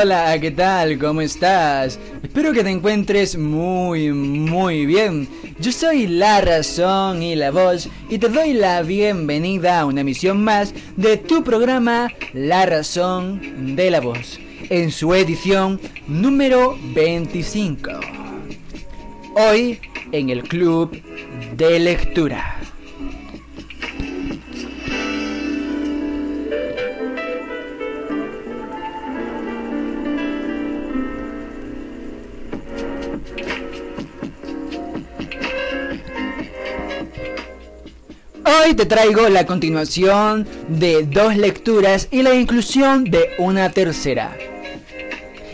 Hola, ¿qué tal? ¿Cómo estás? Espero que te encuentres muy, muy bien. Yo soy la razón y la voz y te doy la bienvenida a una emisión más de tu programa La razón de la voz, en su edición número 25. Hoy en el Club de Lectura. Te traigo la continuación de dos lecturas y la inclusión de una tercera.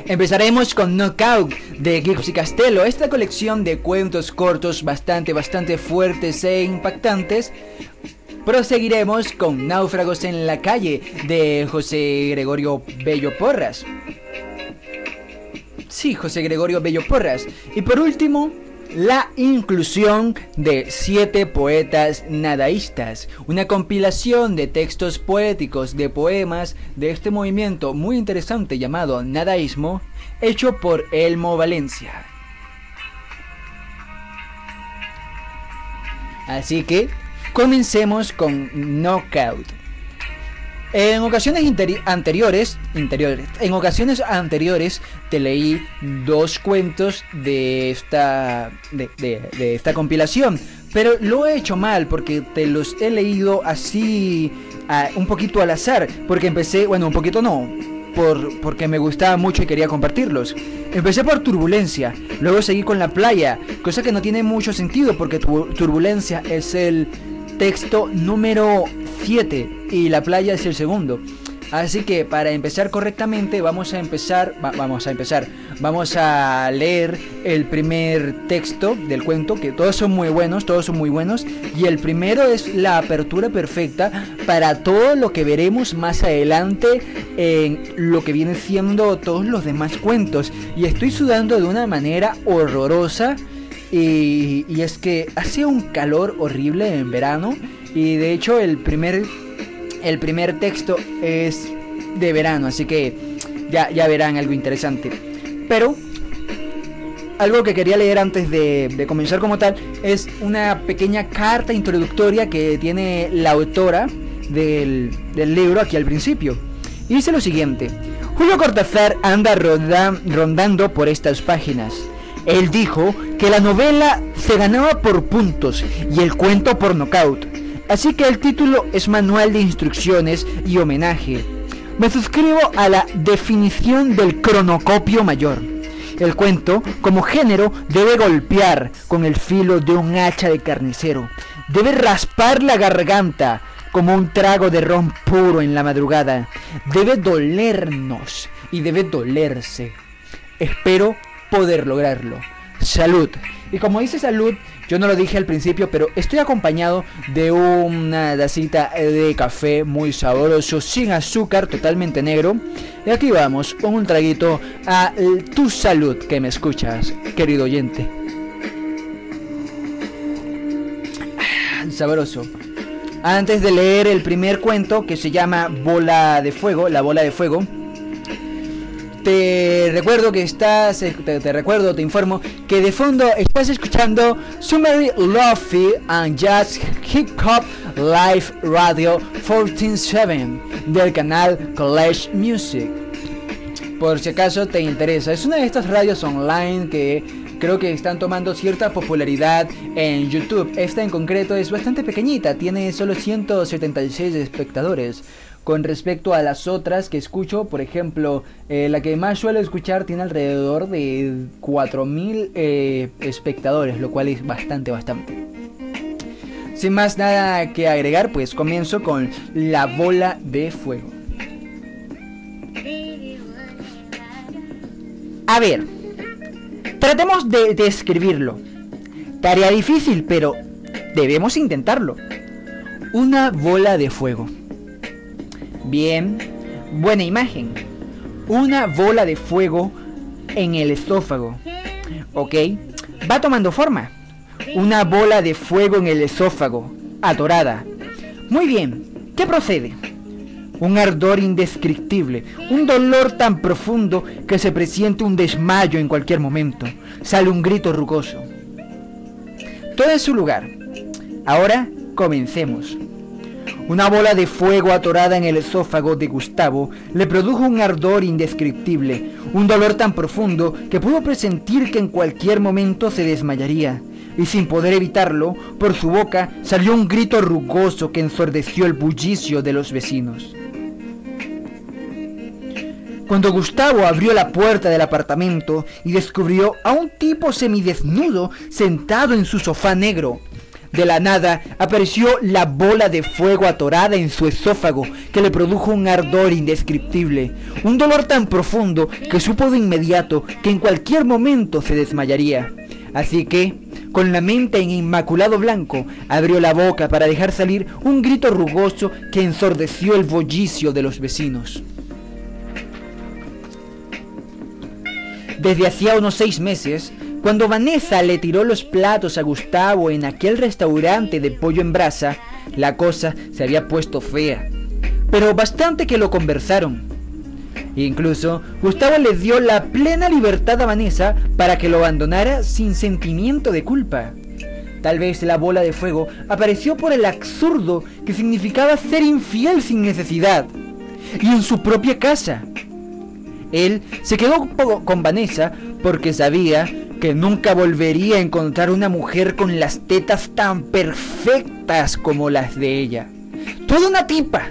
Empezaremos con Knockout de Gipsy Castello, esta colección de cuentos cortos bastante, bastante fuertes e impactantes. Proseguiremos con Náufragos en la calle de José Gregorio Bello Porras. Sí, José Gregorio Bello Porras. Y por último, la inclusión de siete poetas nadaístas, una compilación de textos poéticos de poemas de este movimiento muy interesante llamado nadaísmo, hecho por Elmo Valencia. Así que comencemos con Knockout. En ocasiones anteriores, interiores, en ocasiones anteriores te leí dos cuentos de esta, de, esta compilación, pero lo he hecho mal porque te los he leído así un poquito al azar, porque empecé, bueno, un poquito no, por, porque me gustaba mucho y quería compartirlos. Empecé por Turbulencia, luego seguí con La Playa, cosa que no tiene mucho sentido porque Turbulencia es el texto número 7 y la playa es el segundo. Así que para empezar correctamente vamos a empezar, vamos a empezar, vamos a leer el primer texto del cuento, que todos son muy buenos, todos son muy buenos, y el primero es la apertura perfecta para todo lo que veremos más adelante en lo que viene siendo todos los demás cuentos. Y estoy sudando de una manera horrorosa. Y es que hace un calor horrible en verano y de hecho el primer, el primer texto es de verano, así que ya, ya verán algo interesante. Pero algo que quería leer antes de, comenzar como tal es una pequeña carta introductoria que tiene la autora del, del libro aquí al principio. Y dice lo siguiente. Julio Cortázar anda rondando por estas páginas. Él dijo que la novela se ganaba por puntos y el cuento por nocaut. Así que el título es manual de instrucciones y homenaje. Me suscribo a la definición del cronocopio mayor. El cuento, como género, debe golpear con el filo de un hacha de carnicero. Debe raspar la garganta como un trago de ron puro en la madrugada. Debe dolernos y debe dolerse. Espero poder lograrlo. Salud. Y como dice salud, yo no lo dije al principio, pero estoy acompañado de una tacita de café muy sabroso, sin azúcar, totalmente negro. Y aquí vamos, con un traguito a tu salud que me escuchas, querido oyente. Ah, sabroso. Antes de leer el primer cuento que se llama Bola de Fuego, la bola de fuego, te recuerdo que estás, eh, te, recuerdo, te informo que de fondo estás escuchando Summary Lofi and Jazz Hip Hop Live Radio 147 del canal College Music. Por si acaso te interesa, es una de estas radios online que creo que están tomando cierta popularidad en YouTube. Esta en concreto es bastante pequeñita, tiene solo 176 espectadores con respecto a las otras que escucho. Por ejemplo, eh, la que más suelo escuchar tiene alrededor de 4.000 eh, espectadores, lo cual es bastante, bastante. Sin más nada que agregar, pues comienzo con la bola de fuego. A ver, tratemos de describirlo. Tarea difícil, pero debemos intentarlo. Una bola de fuego. Bien, buena imagen. Una bola de fuego en el esófago. ¿Ok? Va tomando forma. Una bola de fuego en el esófago, atorada. Muy bien, ¿qué procede? un ardor indescriptible, un dolor tan profundo que se presiente un desmayo en cualquier momento. Sale un grito rugoso. Todo en su lugar. Ahora comencemos. Una bola de fuego atorada en el esófago de Gustavo le produjo un ardor indescriptible, un dolor tan profundo que pudo presentir que en cualquier momento se desmayaría, y sin poder evitarlo, por su boca salió un grito rugoso que ensordeció el bullicio de los vecinos. Cuando Gustavo abrió la puerta del apartamento y descubrió a un tipo semidesnudo sentado en su sofá negro, de la nada apareció la bola de fuego atorada en su esófago que le produjo un ardor indescriptible, un dolor tan profundo que supo de inmediato que en cualquier momento se desmayaría. Así que, con la mente en inmaculado blanco, abrió la boca para dejar salir un grito rugoso que ensordeció el bollicio de los vecinos. Desde hacía unos seis meses, cuando Vanessa le tiró los platos a Gustavo en aquel restaurante de pollo en brasa, la cosa se había puesto fea. Pero bastante que lo conversaron. Incluso Gustavo le dio la plena libertad a Vanessa para que lo abandonara sin sentimiento de culpa. Tal vez la bola de fuego apareció por el absurdo que significaba ser infiel sin necesidad. Y en su propia casa. Él se quedó con Vanessa porque sabía que nunca volvería a encontrar una mujer con las tetas tan perfectas como las de ella. Toda una tipa,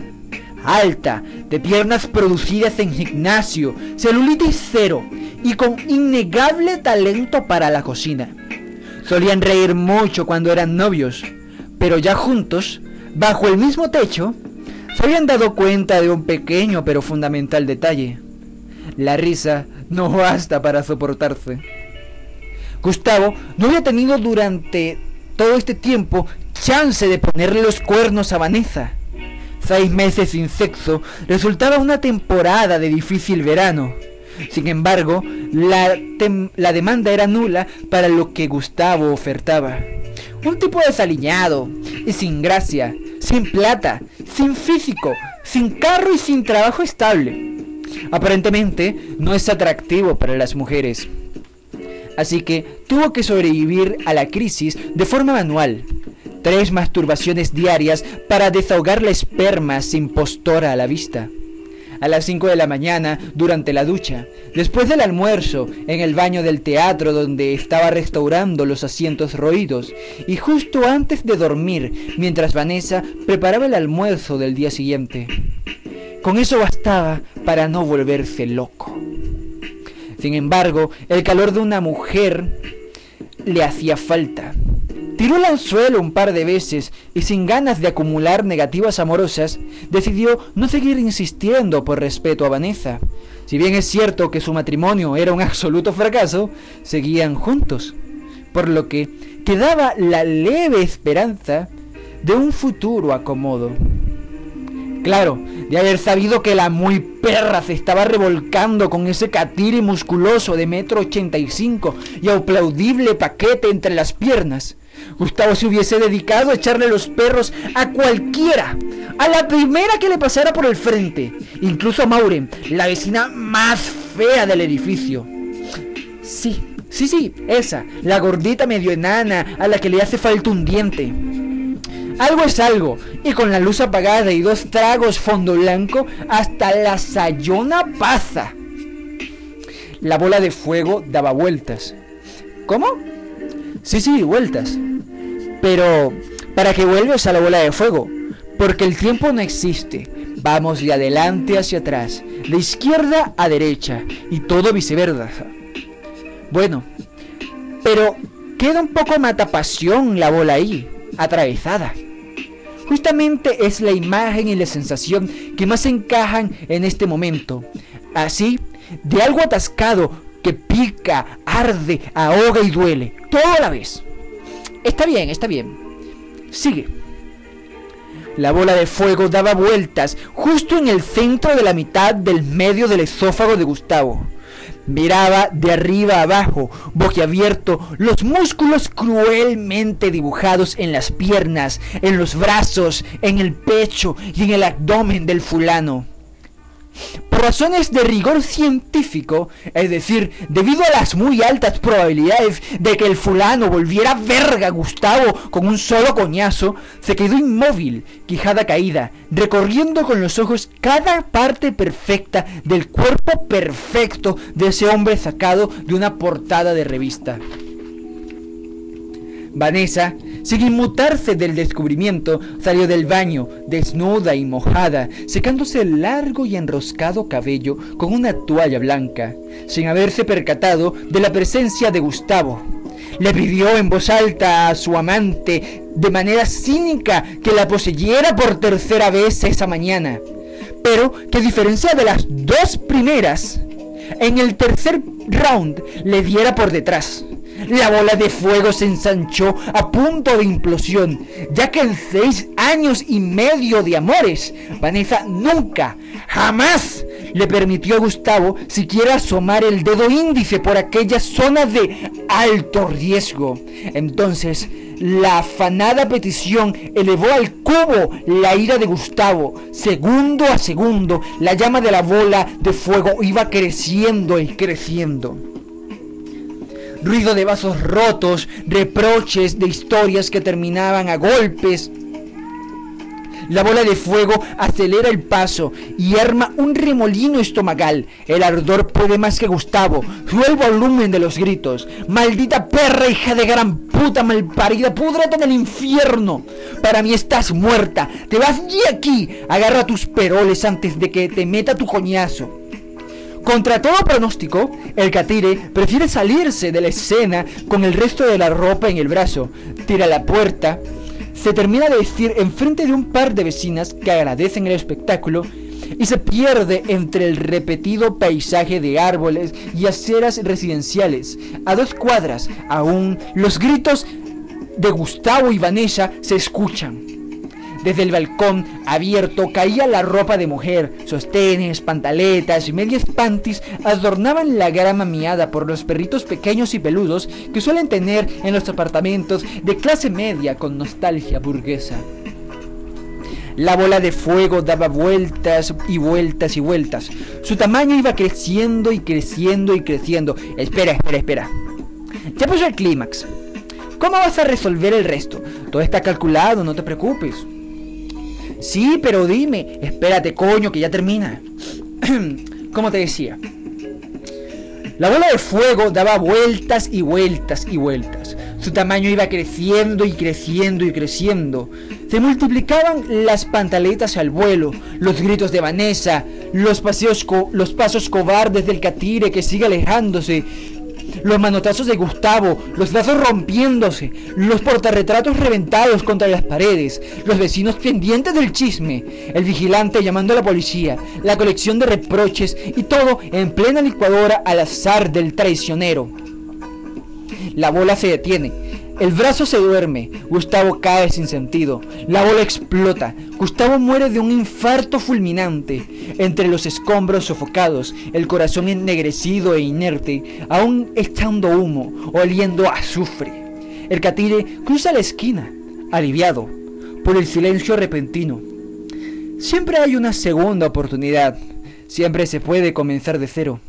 alta, de piernas producidas en gimnasio, celulitis cero y con innegable talento para la cocina. Solían reír mucho cuando eran novios, pero ya juntos, bajo el mismo techo, se habían dado cuenta de un pequeño pero fundamental detalle. La risa no basta para soportarse. Gustavo no había tenido durante todo este tiempo chance de ponerle los cuernos a Vanessa. Seis meses sin sexo resultaba una temporada de difícil verano. Sin embargo, la, la, demanda era nula para lo que Gustavo ofertaba. Un tipo desaliñado y sin gracia, sin plata, sin físico, sin carro y sin trabajo estable. Aparentemente no es atractivo para las mujeres así que tuvo que sobrevivir a la crisis de forma manual. Tres masturbaciones diarias para desahogar la esperma sin postora a la vista. A las 5 de la mañana, durante la ducha, después del almuerzo, en el baño del teatro donde estaba restaurando los asientos roídos, y justo antes de dormir, mientras Vanessa preparaba el almuerzo del día siguiente. Con eso bastaba para no volverse loco. Sin embargo, el calor de una mujer le hacía falta. Tiró el anzuelo un par de veces y sin ganas de acumular negativas amorosas, decidió no seguir insistiendo por respeto a Vanessa. Si bien es cierto que su matrimonio era un absoluto fracaso, seguían juntos, por lo que quedaba la leve esperanza de un futuro acomodo. Claro, de haber sabido que la muy perra se estaba revolcando con ese catiri musculoso de metro ochenta y cinco y aplaudible paquete entre las piernas. Gustavo se hubiese dedicado a echarle los perros a cualquiera, a la primera que le pasara por el frente, incluso a Mauren, la vecina más fea del edificio. Sí, sí, sí, esa, la gordita medio enana a la que le hace falta un diente. Algo es algo, y con la luz apagada y dos tragos fondo blanco, hasta la sayona pasa. La bola de fuego daba vueltas. ¿Cómo? Sí, sí, vueltas. Pero, ¿para qué vuelves a la bola de fuego? Porque el tiempo no existe. Vamos de adelante hacia atrás, de izquierda a derecha, y todo viceversa. Bueno, pero queda un poco matapasión la bola ahí, atravesada. Justamente es la imagen y la sensación que más encajan en este momento. Así, de algo atascado que pica, arde, ahoga y duele, toda la vez. Está bien, está bien. Sigue. La bola de fuego daba vueltas justo en el centro de la mitad del medio del esófago de Gustavo. Miraba de arriba abajo, boquiabierto, los músculos cruelmente dibujados en las piernas, en los brazos, en el pecho y en el abdomen del fulano. Razones de rigor científico, es decir, debido a las muy altas probabilidades de que el fulano volviera verga Gustavo con un solo coñazo, se quedó inmóvil, quijada caída, recorriendo con los ojos cada parte perfecta del cuerpo perfecto de ese hombre sacado de una portada de revista. Vanessa, sin inmutarse del descubrimiento, salió del baño, desnuda y mojada, secándose el largo y enroscado cabello con una toalla blanca, sin haberse percatado de la presencia de Gustavo. Le pidió en voz alta a su amante, de manera cínica, que la poseyera por tercera vez esa mañana, pero que a diferencia de las dos primeras, en el tercer round le diera por detrás. La bola de fuego se ensanchó a punto de implosión, ya que en seis años y medio de amores, Vanessa nunca, jamás le permitió a Gustavo siquiera asomar el dedo índice por aquella zona de alto riesgo. Entonces, la afanada petición elevó al cubo la ira de Gustavo. Segundo a segundo, la llama de la bola de fuego iba creciendo y creciendo ruido de vasos rotos, reproches de historias que terminaban a golpes. La bola de fuego acelera el paso y arma un remolino estomacal. El ardor puede más que Gustavo. Sube el volumen de los gritos. Maldita perra, hija de gran puta malparida, púdrate en el infierno. Para mí estás muerta. Te vas de aquí. Agarra tus peroles antes de que te meta tu coñazo. Contra todo pronóstico, el catire prefiere salirse de la escena con el resto de la ropa en el brazo, tira la puerta, se termina de vestir enfrente de un par de vecinas que agradecen el espectáculo y se pierde entre el repetido paisaje de árboles y aceras residenciales. A dos cuadras, aún, los gritos de Gustavo y Vanessa se escuchan. Desde el balcón abierto caía la ropa de mujer, sostenes, pantaletas y medias panties adornaban la grama miada por los perritos pequeños y peludos que suelen tener en los apartamentos de clase media con nostalgia burguesa. La bola de fuego daba vueltas y vueltas y vueltas. Su tamaño iba creciendo y creciendo y creciendo. Espera, espera, espera. Ya puso el clímax. ¿Cómo vas a resolver el resto? Todo está calculado, no te preocupes. Sí, pero dime, espérate, coño, que ya termina. Como te decía, la bola de fuego daba vueltas y vueltas y vueltas. Su tamaño iba creciendo y creciendo y creciendo. Se multiplicaban las pantaletas al vuelo, los gritos de Vanessa, los, los pasos cobardes del catire que sigue alejándose, los manotazos de Gustavo, los brazos rompiéndose, los portarretratos reventados contra las paredes, los vecinos pendientes del chisme, el vigilante llamando a la policía, la colección de reproches y todo en plena licuadora al azar del traicionero. La bola se detiene el brazo se duerme, Gustavo cae sin sentido, la bola explota, Gustavo muere de un infarto fulminante, entre los escombros sofocados, el corazón ennegrecido e inerte, aún echando humo, oliendo azufre. El catire cruza la esquina, aliviado por el silencio repentino. Siempre hay una segunda oportunidad, siempre se puede comenzar de cero,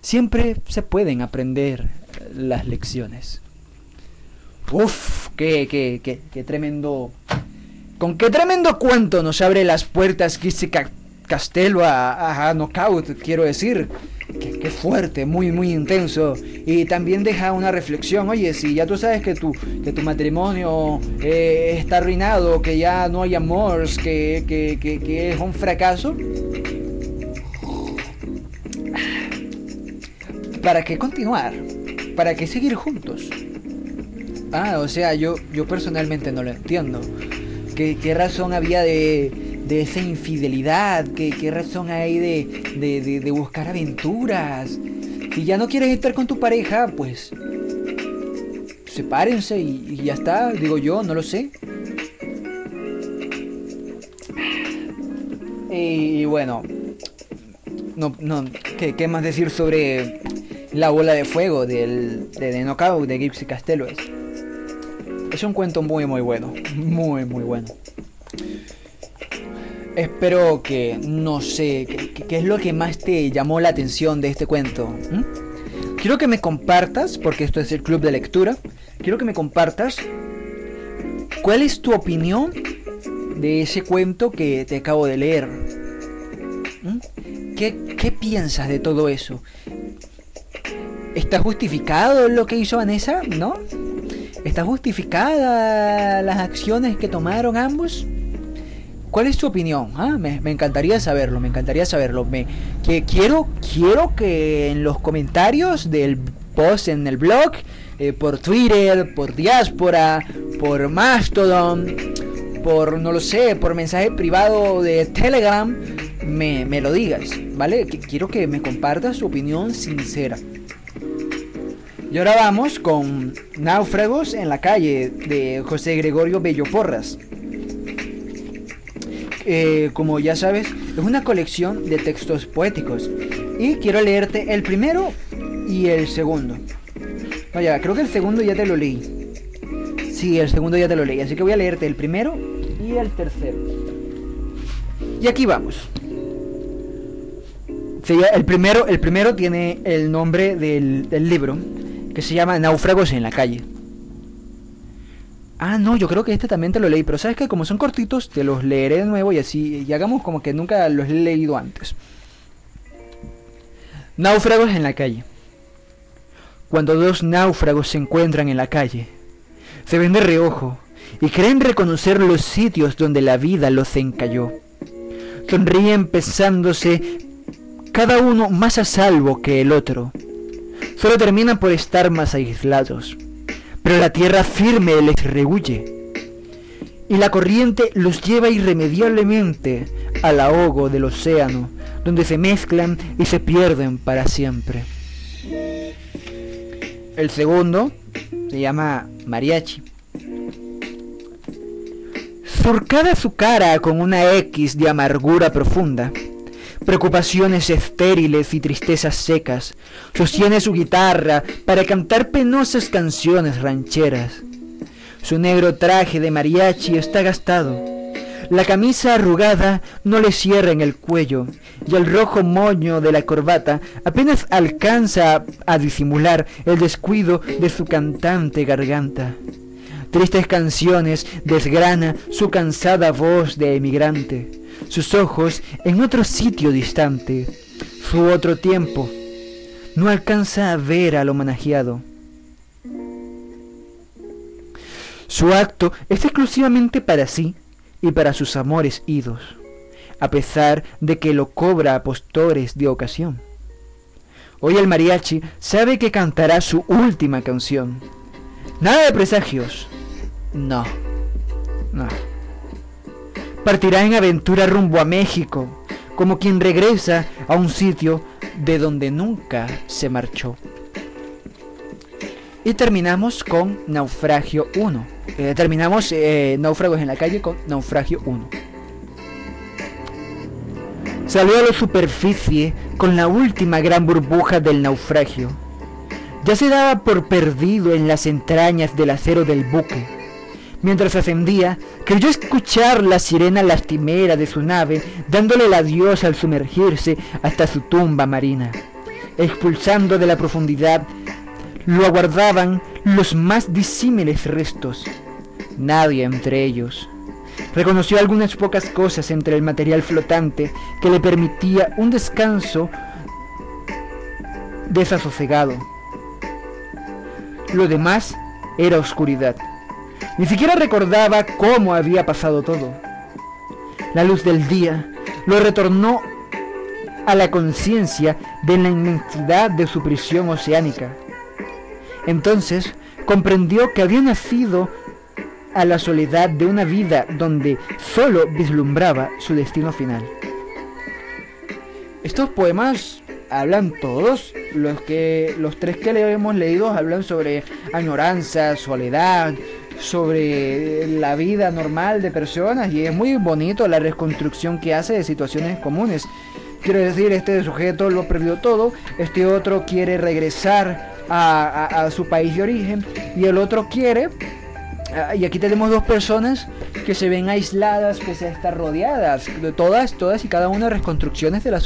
siempre se pueden aprender las lecciones. Uf, qué, qué, qué, qué tremendo. Con qué tremendo cuento nos abre las puertas Kissy Castelo a, a, Knockout, quiero decir. Qué, fuerte, muy, muy intenso. Y también deja una reflexión. Oye, si ya tú sabes que tu, que tu matrimonio eh, está arruinado, que ya no hay amor, que, que, que es un fracaso. ¿Para qué continuar? ¿Para qué seguir juntos? Ah, o sea, yo, yo personalmente no lo entiendo. ¿Qué, razón había de, de esa infidelidad? ¿Qué, qué razón hay de, de, de, buscar aventuras? Si ya no quieres estar con tu pareja, pues sepárense y, ya está, digo yo, no lo sé. Y bueno, no, no, ¿qué, qué más decir sobre La bola de fuego del, de The Knockout de Gypsy Castelo es. Un cuento muy muy bueno. Muy muy bueno. Espero que, no sé, ¿qué es lo que más te llamó la atención de este cuento? Quiero que me compartas, porque esto es el club de lectura, quiero que me compartas cuál es tu opinión de ese cuento que te acabo de leer. ¿Qué, ¿Qué piensas de todo eso? ¿Está justificado lo que hizo Vanessa? ¿No? ¿Está justificada las acciones que tomaron ambos? ¿Cuál es tu opinión? Ah, me, encantaría saberlo, me encantaría saberlo. Que quiero, quiero que en los comentarios del post en el blog, eh, por Twitter, por Diáspora, por Mastodon, por, no lo sé, por mensaje privado de Telegram, me, me lo digas, ¿vale? Quiero que me compartas tu opinión sincera. Y ahora vamos con Náufragos en la calle de José Gregorio Bello Porras. Eh, como ya sabes, es una colección de textos poéticos. Y quiero leerte el primero y el segundo. Vaya, creo que el segundo ya te lo leí. Sí, el segundo ya te lo leí. Así que voy a leerte el primero y el tercero. Y aquí vamos. el, primero, el primero tiene el nombre del libro, que se llama Náufragos en la calle. Ah, no, yo creo que este también te lo leí, pero sabes que como son cortitos, te los leeré de nuevo y así, y hagamos como que nunca los he leído antes. Náufragos en la calle. Cuando dos náufragos se encuentran en la calle, se ven de reojo y creen reconocer los sitios donde la vida los encalló. Sonríen pensándose cada uno más a salvo que el otro. Solo terminan por estar más aislados pero la tierra firme les rehuye y la corriente los lleva irremediablemente al ahogo del océano, donde se mezclan y se pierden para siempre. El segundo se llama Mariachi. Surcada su cara con una X de amargura profunda, preocupaciones estériles y tristezas secas. Sostiene su guitarra para cantar penosas canciones rancheras. Su negro traje de mariachi está gastado. La camisa arrugada no le cierra en el cuello y el rojo moño de la corbata apenas alcanza a disimular el descuido de su cantante garganta. Tristes canciones desgrana su cansada voz de emigrante sus ojos en otro sitio distante, su otro tiempo. No alcanza a ver al homenajeado. Su acto es exclusivamente para sí y para sus amores idos, a pesar de que lo cobra a postores de ocasión. Hoy el mariachi sabe que cantará su última canción. Nada de presagios. No. No partirá en aventura rumbo a México, como quien regresa a un sitio de donde nunca se marchó. Y terminamos con Naufragio 1. Eh, terminamos eh, Náufragos en la calle con Naufragio 1. Salió a la superficie con la última gran burbuja del naufragio. Ya se daba por perdido en las entrañas del acero del buque Mientras ascendía, creyó escuchar la sirena lastimera de su nave, dándole el adiós al sumergirse hasta su tumba marina. Expulsando de la profundidad, lo aguardaban los más disímiles restos. Nadie entre ellos. Reconoció algunas pocas cosas entre el material flotante que le permitía un descanso desasosegado. Lo demás era oscuridad. Ni siquiera recordaba cómo había pasado todo. La luz del día lo retornó a la conciencia de la inmensidad de su prisión oceánica. Entonces comprendió que había nacido a la soledad de una vida donde solo vislumbraba su destino final. Estos poemas hablan todos, los que los tres que le hemos leído hablan sobre añoranza, soledad, sobre la vida normal de personas y es muy bonito la reconstrucción que hace de situaciones comunes. Quiero decir, este sujeto lo perdió todo, este otro quiere regresar a, su país de origen y el otro quiere Ah, y aquí tenemos dos personas que se ven aisladas pese a estar rodeadas. De todas, todas y cada una reconstrucciones de la,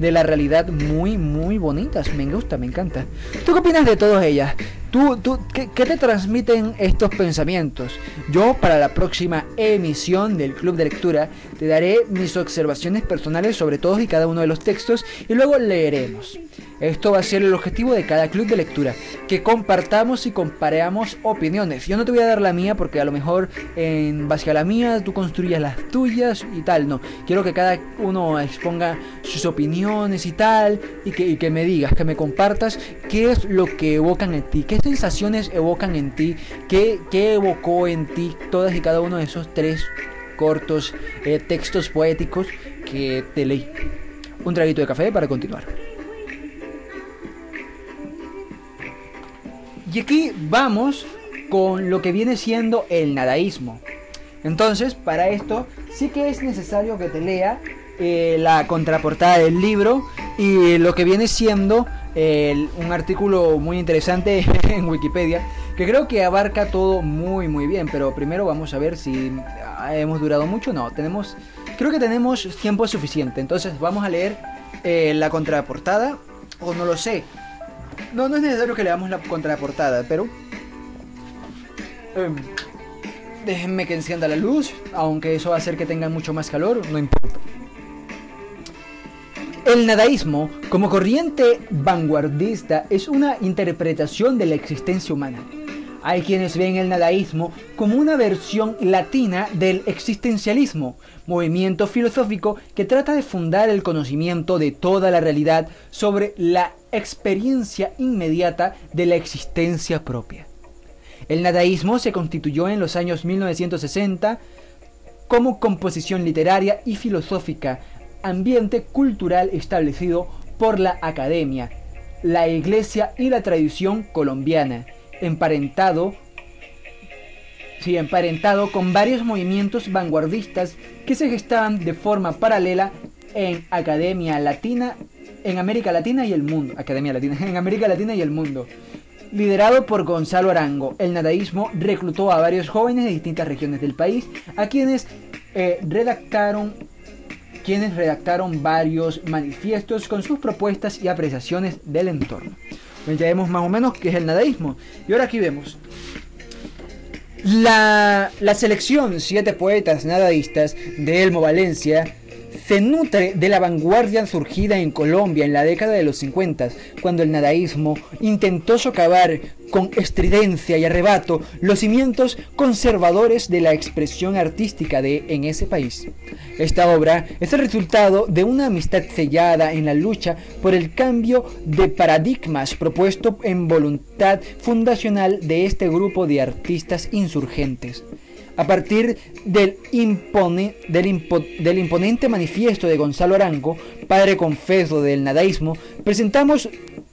de la realidad muy, muy bonitas. Me gusta, me encanta. ¿Tú qué opinas de todas ellas? ¿Tú, tú, qué, qué te transmiten estos pensamientos? Yo, para la próxima emisión del Club de Lectura, te daré mis observaciones personales sobre todos y cada uno de los textos y luego leeremos. Esto va a ser el objetivo de cada club de lectura, que compartamos y compareamos opiniones. Yo no te voy a dar la mía porque a lo mejor en base a la mía tú construyas las tuyas y tal, no. Quiero que cada uno exponga sus opiniones y tal, y que, me digas, que me compartas qué es lo que evocan en ti, qué sensaciones evocan en ti, qué, qué evocó en ti todas y cada uno de esos tres cortos eh, textos poéticos que te leí. Un traguito de café para continuar. Y aquí vamos con lo que viene siendo el nadaísmo. Entonces, para esto sí que es necesario que te lea eh, la contraportada del libro y lo que viene siendo un artículo muy interesante en Wikipedia que creo que abarca todo muy muy bien. Pero primero vamos a ver si hemos durado mucho. No, tenemos, creo que tenemos tiempo suficiente. Entonces vamos a leer eh, la contraportada o no lo sé. No, no es necesario que leamos la contraportada, pero... Em, déjenme que encienda la luz, aunque eso va a hacer que tengan mucho más calor, no importa. El nadaísmo, como corriente vanguardista, es una interpretación de la existencia humana. Hay quienes ven el nadaísmo como una versión latina del existencialismo, movimiento filosófico que trata de fundar el conocimiento de toda la realidad sobre la experiencia inmediata de la existencia propia. El nadaísmo se constituyó en los años 1960 como composición literaria y filosófica, ambiente cultural establecido por la academia, la iglesia y la tradición colombiana, emparentado, sí, emparentado con varios movimientos vanguardistas que se gestaban de forma paralela en Academia Latina en América Latina y el mundo. Academia Latina, en América Latina y el mundo. Liderado por Gonzalo Arango, el nadaísmo reclutó a varios jóvenes de distintas regiones del país, a quienes eh, redactaron quienes redactaron varios manifiestos con sus propuestas y apreciaciones del entorno. Pues ya vemos más o menos qué es el nadaísmo. Y ahora aquí vemos. La, la selección Siete Poetas Nadaístas de Elmo Valencia se nutre de la vanguardia surgida en Colombia en la década de los 50, cuando el nadaísmo intentó socavar con estridencia y arrebato los cimientos conservadores de la expresión artística de en ese país. Esta obra es el resultado de una amistad sellada en la lucha por el cambio de paradigmas propuesto en voluntad fundacional de este grupo de artistas insurgentes. A partir del, imponente manifiesto de Gonzalo Arango, padre confeso del nadaísmo, presentamos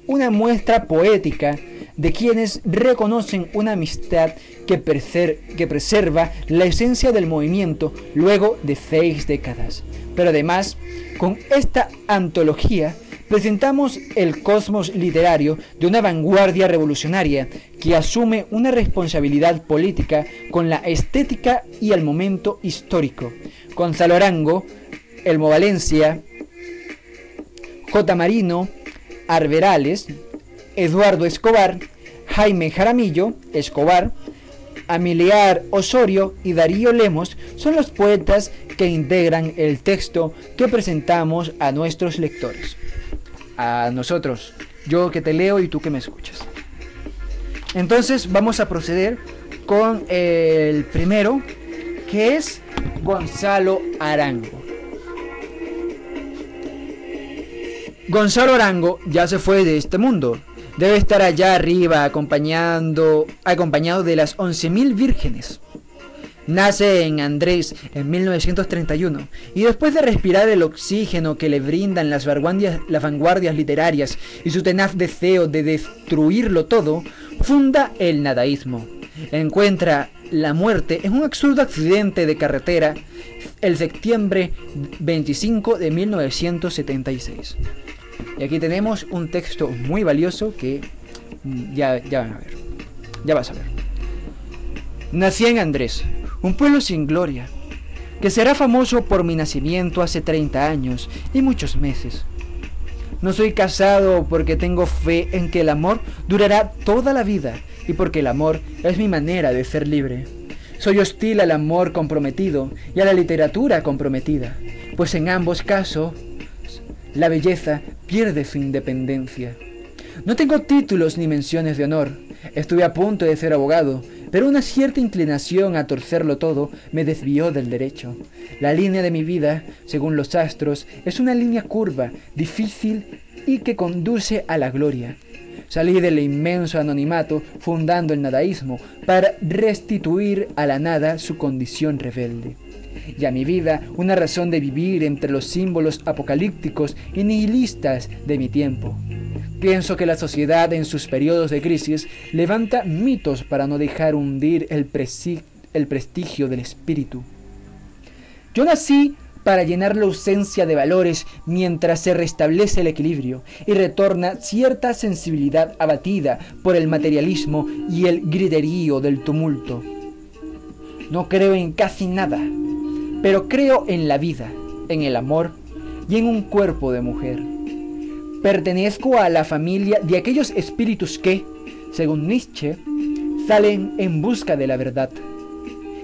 una muestra poética de quienes reconocen una amistad que, que, preserva la esencia del movimiento luego de seis décadas. Pero además, con esta antología presentamos el cosmos literario de una vanguardia revolucionaria que asume una responsabilidad política con la estética y el momento histórico. Gonzalo Arango, Elmo Valencia, J. Marino, Arberales, Eduardo Escobar, Jaime Jaramillo, Escobar, Amiliar Osorio y Darío Lemos son los poetas que integran el texto que presentamos a nuestros lectores a nosotros, yo que te leo y tú que me escuchas. Entonces vamos a proceder con el primero, que es Gonzalo Arango. Gonzalo Arango ya se fue de este mundo. Debe estar allá arriba acompañando, acompañado de las 11.000 vírgenes. Nace en Andrés en 1931 y después de respirar el oxígeno que le brindan las vanguardias, literarias y su tenaz deseo de destruirlo todo, funda el nadaísmo. Encuentra la muerte en un absurdo accidente de carretera el septiembre 25 de 1976. Y aquí tenemos un texto muy valioso que mm, ya, ya van a ver. Ya vas a ver. Nací en Andrés, un pueblo sin gloria, que será famoso por mi nacimiento hace 30 años y muchos meses. No soy casado porque tengo fe en que el amor durará toda la vida y porque el amor es mi manera de ser libre. Soy hostil al amor comprometido y a la literatura comprometida, pues en ambos casos la belleza pierde su independencia. No tengo títulos ni menciones de honor. Estuve a punto de ser abogado, pero una cierta inclinación a torcerlo todo me desvió del derecho. La línea de mi vida, según los astros, es una línea curva, difícil y que conduce a la gloria. Salí del inmenso anonimato fundando el nadaísmo para restituir a la nada su condición rebelde. Y a mi vida una razón de vivir entre los símbolos apocalípticos y nihilistas de mi tiempo. Pienso que la sociedad en sus periodos de crisis levanta mitos para no dejar hundir el, el prestigio del espíritu. Yo nací para llenar la ausencia de valores mientras se restablece el equilibrio y retorna cierta sensibilidad abatida por el materialismo y el griterío del tumulto. No creo en casi nada, pero creo en la vida, en el amor y en un cuerpo de mujer. Pertenezco a la familia de aquellos espíritus que, según Nietzsche, salen en busca de la verdad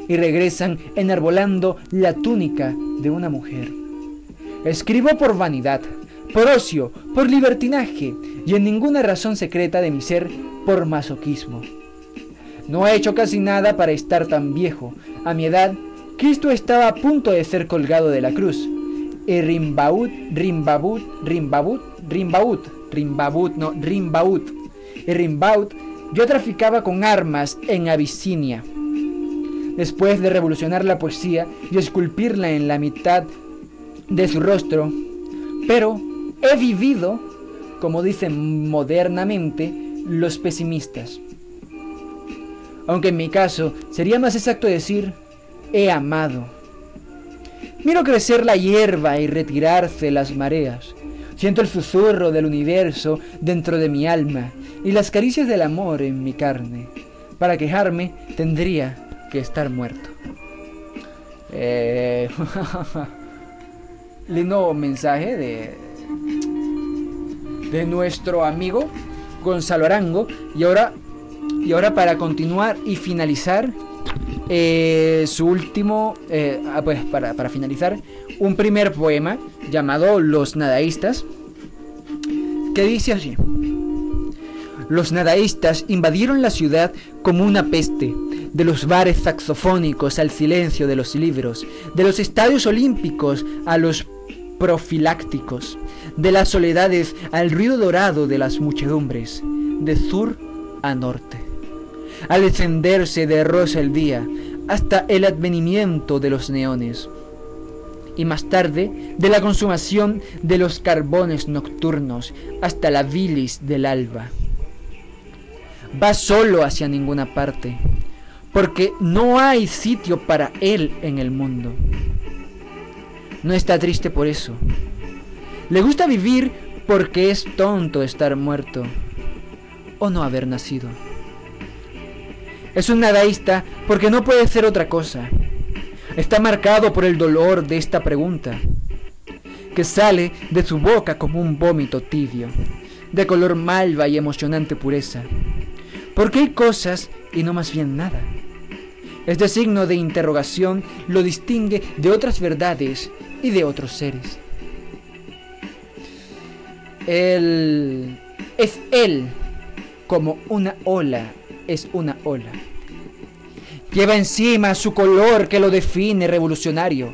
y regresan enarbolando la túnica de una mujer. Escribo por vanidad, por ocio, por libertinaje y en ninguna razón secreta de mi ser por masoquismo. No he hecho casi nada para estar tan viejo. A mi edad, Cristo estaba a punto de ser colgado de la cruz. Y Rimbaud, Rimbaud, Rimbaud, Rimbaud, Rimbaud, no, Rimbaud. Y Rimbaud, yo traficaba con armas en Abisinia después de revolucionar la poesía y esculpirla en la mitad de su rostro, pero he vivido, como dicen modernamente, los pesimistas. Aunque en mi caso sería más exacto decir, he amado. Miro crecer la hierba y retirarse las mareas. Siento el susurro del universo dentro de mi alma y las caricias del amor en mi carne. Para quejarme tendría que estar muerto. Eh, lindo mensaje de, de nuestro amigo Gonzalo Arango. Y ahora, y ahora para continuar y finalizar, eh, su último, eh, ah, pues para, para finalizar, un primer poema llamado Los Nadaístas, que dice así. Los nadaístas invadieron la ciudad como una peste de los bares saxofónicos al silencio de los libros, de los estadios olímpicos a los profilácticos, de las soledades al ruido dorado de las muchedumbres, de sur a norte. Al encenderse de rosa el día, hasta el advenimiento de los neones, y más tarde de la consumación de los carbones nocturnos hasta la bilis del alba. Va solo hacia ninguna parte, porque no hay sitio para él en el mundo. No está triste por eso. Le gusta vivir porque es tonto estar muerto o no haber nacido. Es un nadaísta porque no puede ser otra cosa. Está marcado por el dolor de esta pregunta, que sale de su boca como un vómito tibio, de color malva y emocionante pureza. Porque hay cosas y no más bien nada. Este signo de interrogación lo distingue de otras verdades y de otros seres. Él es él como una ola es una ola. Lleva encima su color que lo define revolucionario,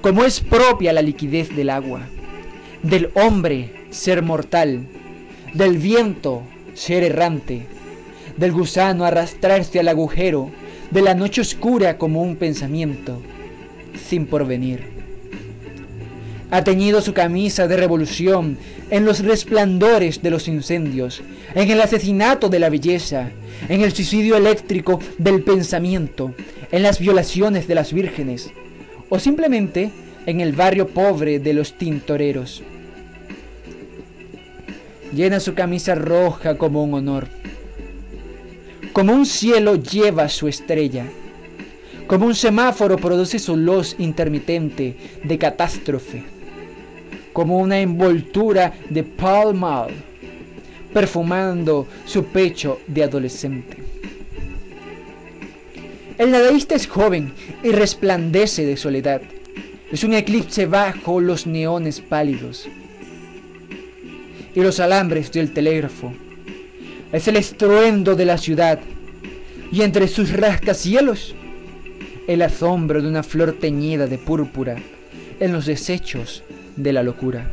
como es propia la liquidez del agua, del hombre ser mortal, del viento ser errante, del gusano arrastrarse al agujero, de la noche oscura como un pensamiento, sin porvenir. Ha teñido su camisa de revolución en los resplandores de los incendios, en el asesinato de la belleza, en el suicidio eléctrico del pensamiento, en las violaciones de las vírgenes, o simplemente en el barrio pobre de los tintoreros. Llena su camisa roja como un honor. Como un cielo lleva su estrella. Como un semáforo produce su luz intermitente de catástrofe. Como una envoltura de Pall perfumando su pecho de adolescente. El nadaísta es joven y resplandece de soledad. Es un eclipse bajo los neones pálidos y los alambres del telégrafo. Es el estruendo de la ciudad y entre sus rascacielos el asombro de una flor teñida de púrpura en los desechos de la locura.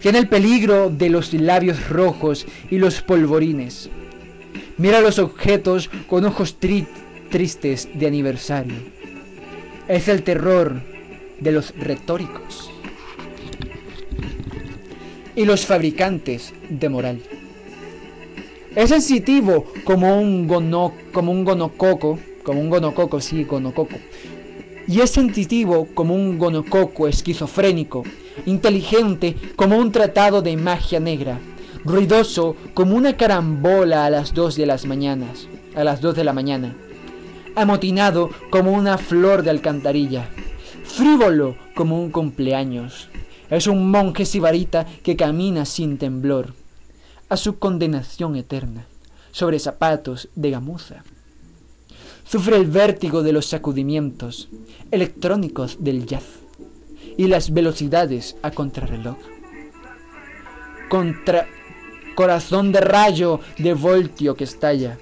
Tiene el peligro de los labios rojos y los polvorines. Mira los objetos con ojos tristes de aniversario. Es el terror de los retóricos y los fabricantes de moral. Es sensitivo como un, gono, como un gonococo, como un gonococo, sí, gonococo. Y es sensitivo como un gonococo esquizofrénico, inteligente como un tratado de magia negra, ruidoso como una carambola a las dos de las mañanas, a las dos de la mañana, amotinado como una flor de alcantarilla, frívolo como un cumpleaños, es un monje sibarita que camina sin temblor a su condenación eterna sobre zapatos de gamuza. Sufre el vértigo de los sacudimientos electrónicos del jazz y las velocidades a contrarreloj. Contra corazón de rayo de voltio que estalla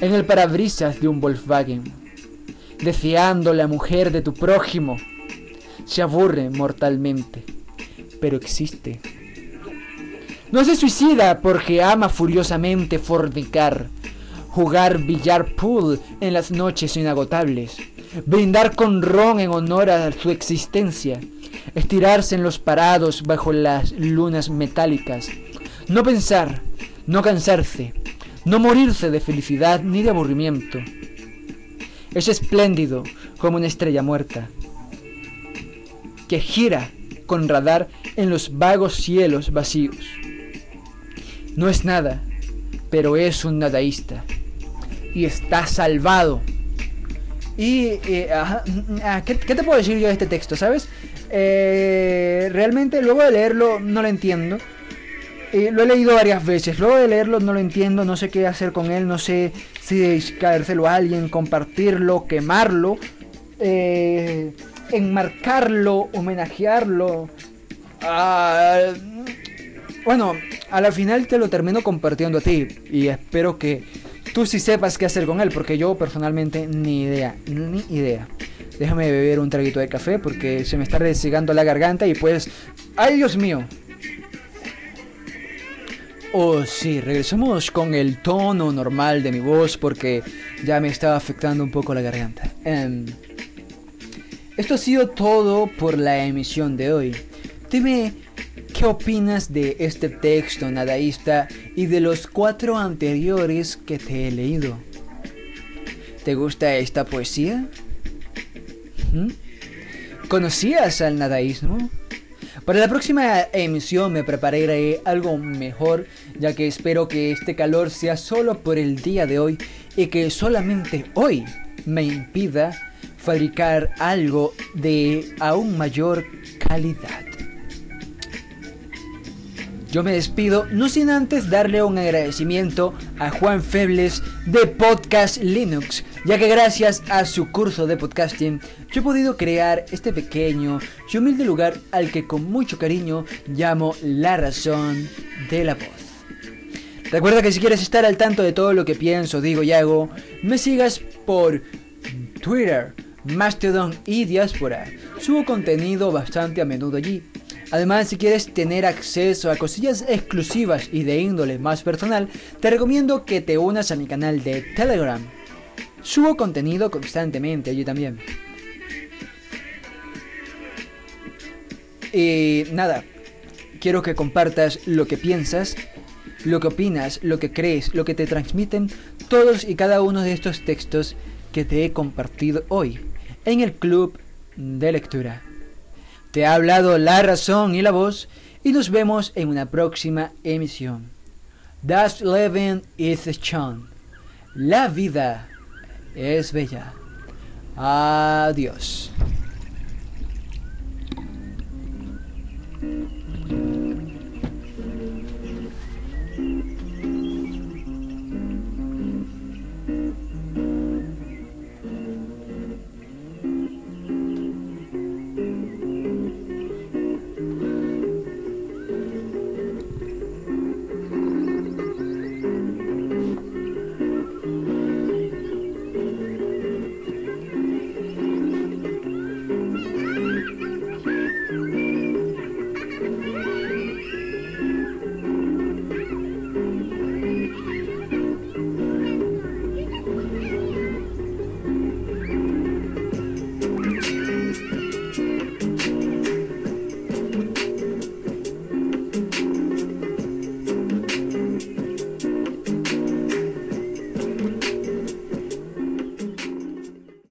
en el parabrisas de un Volkswagen, deseando la mujer de tu prójimo se aburre mortalmente, pero existe. No se suicida porque ama furiosamente fornicar, jugar billar pool en las noches inagotables, brindar con ron en honor a su existencia, estirarse en los parados bajo las lunas metálicas, no pensar, no cansarse, no morirse de felicidad ni de aburrimiento. Es espléndido como una estrella muerta, que gira con radar en los vagos cielos vacíos. No es nada, pero es un nadaísta. Y está salvado. Y, eh, ah, ¿qué, te puedo decir yo de este texto? ¿Sabes? Eh, realmente luego de leerlo no lo entiendo. Eh, lo he leído varias veces. Luego de leerlo no lo entiendo. No sé qué hacer con él. No sé si caérselo a alguien, compartirlo, quemarlo. Eh, enmarcarlo, homenajearlo. Ah, bueno, a la final te lo termino compartiendo a ti y espero que tú sí sepas qué hacer con él, porque yo personalmente ni idea, ni idea. Déjame beber un traguito de café porque se me está resigando la garganta y pues, ay Dios mío. Oh sí, regresamos con el tono normal de mi voz porque ya me estaba afectando un poco la garganta. Em, esto ha sido todo por la emisión de hoy. Dime qué opinas de este texto nadaísta y de los cuatro anteriores que te he leído. ¿Te gusta esta poesía? ¿Mm? ¿Conocías al nadaísmo? Para la próxima emisión me prepararé algo mejor, ya que espero que este calor sea solo por el día de hoy y que solamente hoy me impida fabricar algo de aún mayor calidad. Yo me despido, no sin antes darle un agradecimiento a Juan Febles de Podcast Linux, ya que gracias a su curso de podcasting yo he podido crear este pequeño y humilde lugar al que con mucho cariño llamo la razón de la voz. Recuerda que si quieres estar al tanto de todo lo que pienso, digo y hago, me sigas por Twitter, Mastodon y Diaspora. Subo contenido bastante a menudo allí. Además, si quieres tener acceso a cosillas exclusivas y de índole más personal, te recomiendo que te unas a mi canal de Telegram. Subo contenido constantemente allí también. Y nada, quiero que compartas lo que piensas, lo que opinas, lo que crees, lo que te transmiten todos y cada uno de estos textos que te he compartido hoy en el club de lectura. Te ha hablado la razón y la voz y nos vemos en una próxima emisión. Das Leben ist schön. La vida es bella. Adiós.